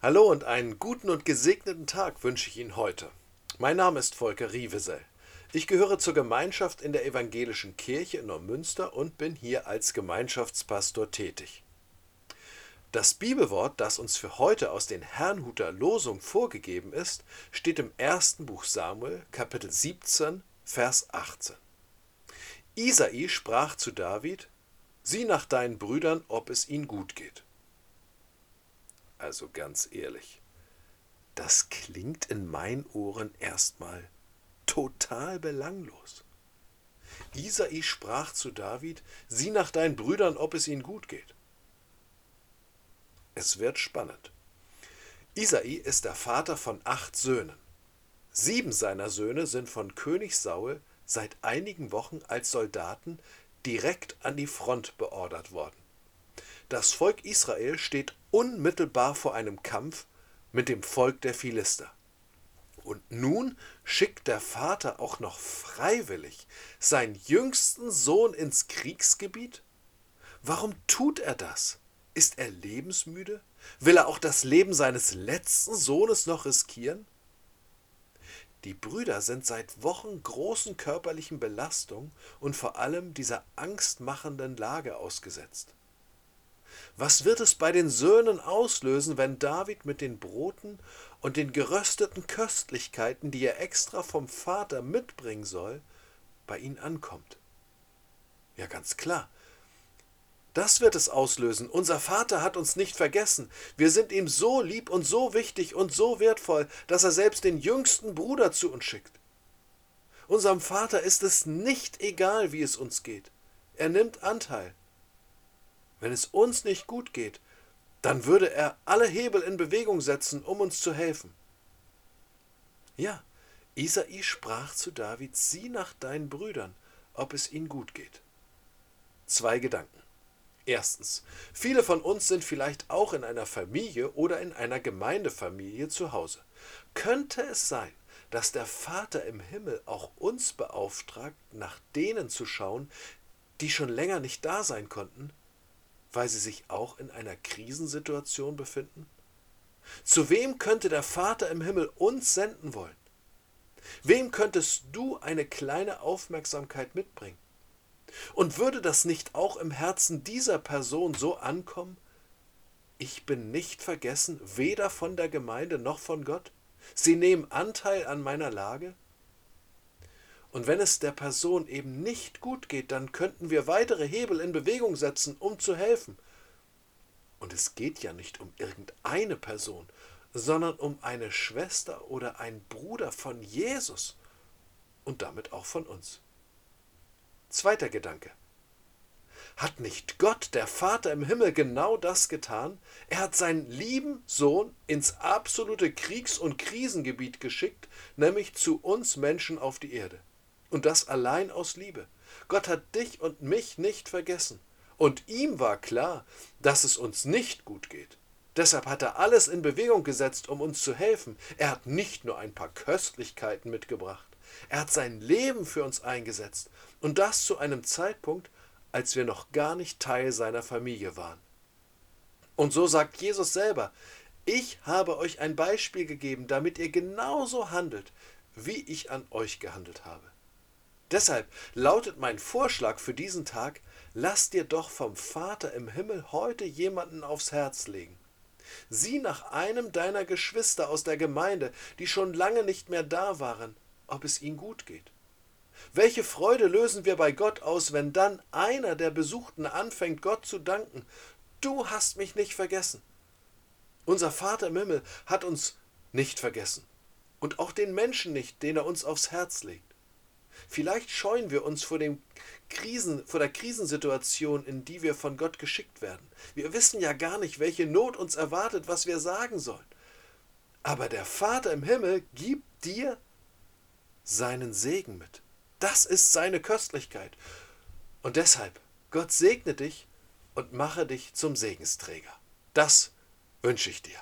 Hallo und einen guten und gesegneten Tag wünsche ich Ihnen heute. Mein Name ist Volker Rievesel. Ich gehöre zur Gemeinschaft in der Evangelischen Kirche in Neumünster und bin hier als Gemeinschaftspastor tätig. Das Bibelwort, das uns für heute aus den Herrnhuter Losung vorgegeben ist, steht im ersten Buch Samuel, Kapitel 17, Vers 18. Isai sprach zu David: Sieh nach deinen Brüdern, ob es ihnen gut geht. Also ganz ehrlich, das klingt in meinen Ohren erstmal total belanglos. Isai sprach zu David, sieh nach deinen Brüdern, ob es ihnen gut geht. Es wird spannend. Isai ist der Vater von acht Söhnen. Sieben seiner Söhne sind von König Saul seit einigen Wochen als Soldaten direkt an die Front beordert worden. Das Volk Israel steht unmittelbar vor einem Kampf mit dem Volk der Philister. Und nun schickt der Vater auch noch freiwillig seinen jüngsten Sohn ins Kriegsgebiet? Warum tut er das? Ist er lebensmüde? Will er auch das Leben seines letzten Sohnes noch riskieren? Die Brüder sind seit Wochen großen körperlichen Belastungen und vor allem dieser angstmachenden Lage ausgesetzt. Was wird es bei den Söhnen auslösen, wenn David mit den Broten und den gerösteten Köstlichkeiten, die er extra vom Vater mitbringen soll, bei ihnen ankommt? Ja, ganz klar. Das wird es auslösen. Unser Vater hat uns nicht vergessen. Wir sind ihm so lieb und so wichtig und so wertvoll, dass er selbst den jüngsten Bruder zu uns schickt. Unserem Vater ist es nicht egal, wie es uns geht. Er nimmt Anteil. Wenn es uns nicht gut geht, dann würde er alle Hebel in Bewegung setzen, um uns zu helfen. Ja, Isai sprach zu David, sieh nach deinen Brüdern, ob es ihnen gut geht. Zwei Gedanken. Erstens, viele von uns sind vielleicht auch in einer Familie oder in einer Gemeindefamilie zu Hause. Könnte es sein, dass der Vater im Himmel auch uns beauftragt, nach denen zu schauen, die schon länger nicht da sein konnten, weil sie sich auch in einer Krisensituation befinden? Zu wem könnte der Vater im Himmel uns senden wollen? Wem könntest du eine kleine Aufmerksamkeit mitbringen? Und würde das nicht auch im Herzen dieser Person so ankommen? Ich bin nicht vergessen, weder von der Gemeinde noch von Gott. Sie nehmen Anteil an meiner Lage. Und wenn es der Person eben nicht gut geht, dann könnten wir weitere Hebel in Bewegung setzen, um zu helfen. Und es geht ja nicht um irgendeine Person, sondern um eine Schwester oder einen Bruder von Jesus und damit auch von uns. Zweiter Gedanke. Hat nicht Gott, der Vater im Himmel, genau das getan? Er hat seinen lieben Sohn ins absolute Kriegs- und Krisengebiet geschickt, nämlich zu uns Menschen auf die Erde. Und das allein aus Liebe. Gott hat dich und mich nicht vergessen. Und ihm war klar, dass es uns nicht gut geht. Deshalb hat er alles in Bewegung gesetzt, um uns zu helfen. Er hat nicht nur ein paar Köstlichkeiten mitgebracht. Er hat sein Leben für uns eingesetzt. Und das zu einem Zeitpunkt, als wir noch gar nicht Teil seiner Familie waren. Und so sagt Jesus selber, ich habe euch ein Beispiel gegeben, damit ihr genauso handelt, wie ich an euch gehandelt habe. Deshalb lautet mein Vorschlag für diesen Tag, lass dir doch vom Vater im Himmel heute jemanden aufs Herz legen. Sieh nach einem deiner Geschwister aus der Gemeinde, die schon lange nicht mehr da waren, ob es ihnen gut geht. Welche Freude lösen wir bei Gott aus, wenn dann einer der Besuchten anfängt, Gott zu danken. Du hast mich nicht vergessen. Unser Vater im Himmel hat uns nicht vergessen und auch den Menschen nicht, den er uns aufs Herz legt. Vielleicht scheuen wir uns vor, dem Krisen, vor der Krisensituation, in die wir von Gott geschickt werden. Wir wissen ja gar nicht, welche Not uns erwartet, was wir sagen sollen. Aber der Vater im Himmel gibt dir seinen Segen mit. Das ist seine Köstlichkeit. Und deshalb, Gott segne dich und mache dich zum Segensträger. Das wünsche ich dir.